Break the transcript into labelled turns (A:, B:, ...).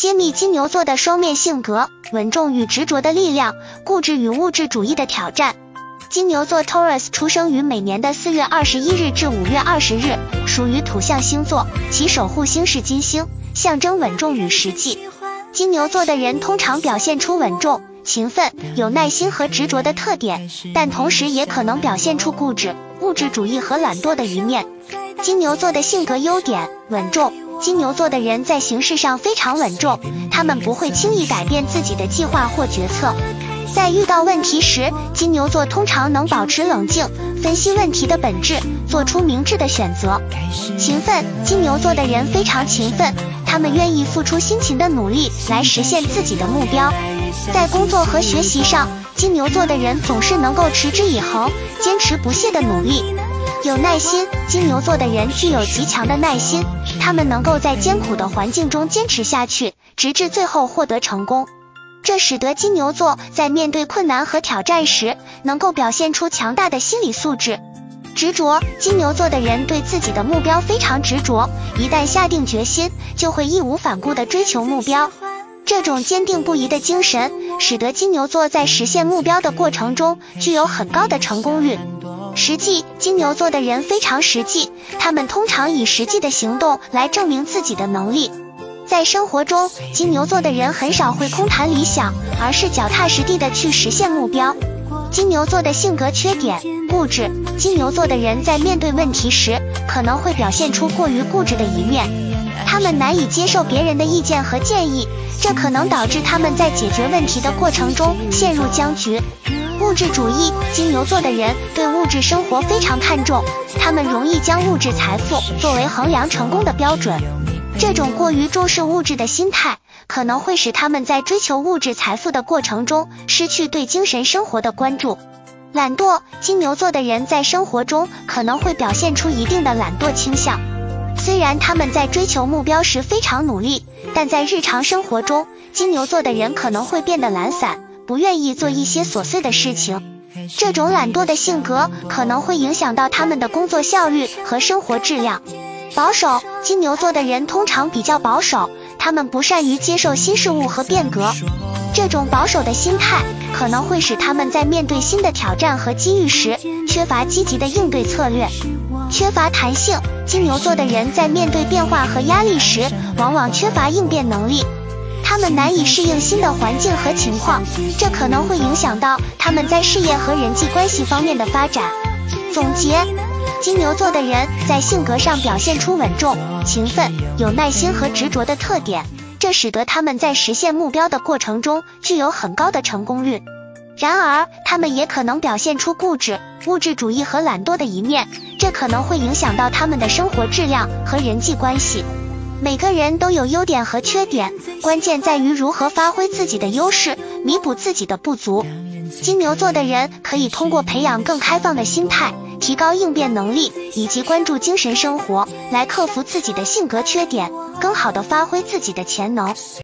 A: 揭秘金牛座的双面性格：稳重与执着的力量，固执与物质主义的挑战。金牛座 Taurus 出生于每年的四月二十一日至五月二十日，属于土象星座，其守护星是金星，象征稳重与实际。金牛座的人通常表现出稳重、勤奋、有耐心和执着的特点，但同时也可能表现出固执、物质主义和懒惰的一面。金牛座的性格优点：稳重。金牛座的人在行事上非常稳重，他们不会轻易改变自己的计划或决策。在遇到问题时，金牛座通常能保持冷静，分析问题的本质，做出明智的选择。勤奋，金牛座的人非常勤奋，他们愿意付出辛勤的努力来实现自己的目标。在工作和学习上，金牛座的人总是能够持之以恒，坚持不懈的努力。有耐心，金牛座的人具有极强的耐心，他们能够在艰苦的环境中坚持下去，直至最后获得成功。这使得金牛座在面对困难和挑战时，能够表现出强大的心理素质。执着，金牛座的人对自己的目标非常执着，一旦下定决心，就会义无反顾地追求目标。这种坚定不移的精神，使得金牛座在实现目标的过程中具有很高的成功率。实际，金牛座的人非常实际，他们通常以实际的行动来证明自己的能力。在生活中，金牛座的人很少会空谈理想，而是脚踏实地的去实现目标。金牛座的性格缺点：固执。金牛座的人在面对问题时，可能会表现出过于固执的一面，他们难以接受别人的意见和建议，这可能导致他们在解决问题的过程中陷入僵局。物质主义，金牛座的人对物质生活非常看重，他们容易将物质财富作为衡量成功的标准。这种过于重视物质的心态，可能会使他们在追求物质财富的过程中失去对精神生活的关注。懒惰，金牛座的人在生活中可能会表现出一定的懒惰倾向。虽然他们在追求目标时非常努力，但在日常生活中，金牛座的人可能会变得懒散。不愿意做一些琐碎的事情，这种懒惰的性格可能会影响到他们的工作效率和生活质量。保守，金牛座的人通常比较保守，他们不善于接受新事物和变革。这种保守的心态可能会使他们在面对新的挑战和机遇时缺乏积极的应对策略。缺乏弹性，金牛座的人在面对变化和压力时往往缺乏应变能力。他们难以适应新的环境和情况，这可能会影响到他们在事业和人际关系方面的发展。总结：金牛座的人在性格上表现出稳重、勤奋、有耐心和执着的特点，这使得他们在实现目标的过程中具有很高的成功率。然而，他们也可能表现出固执、物质主义和懒惰的一面，这可能会影响到他们的生活质量和人际关系。每个人都有优点和缺点，关键在于如何发挥自己的优势，弥补自己的不足。金牛座的人可以通过培养更开放的心态，提高应变能力，以及关注精神生活，来克服自己的性格缺点，更好地发挥自己的潜能。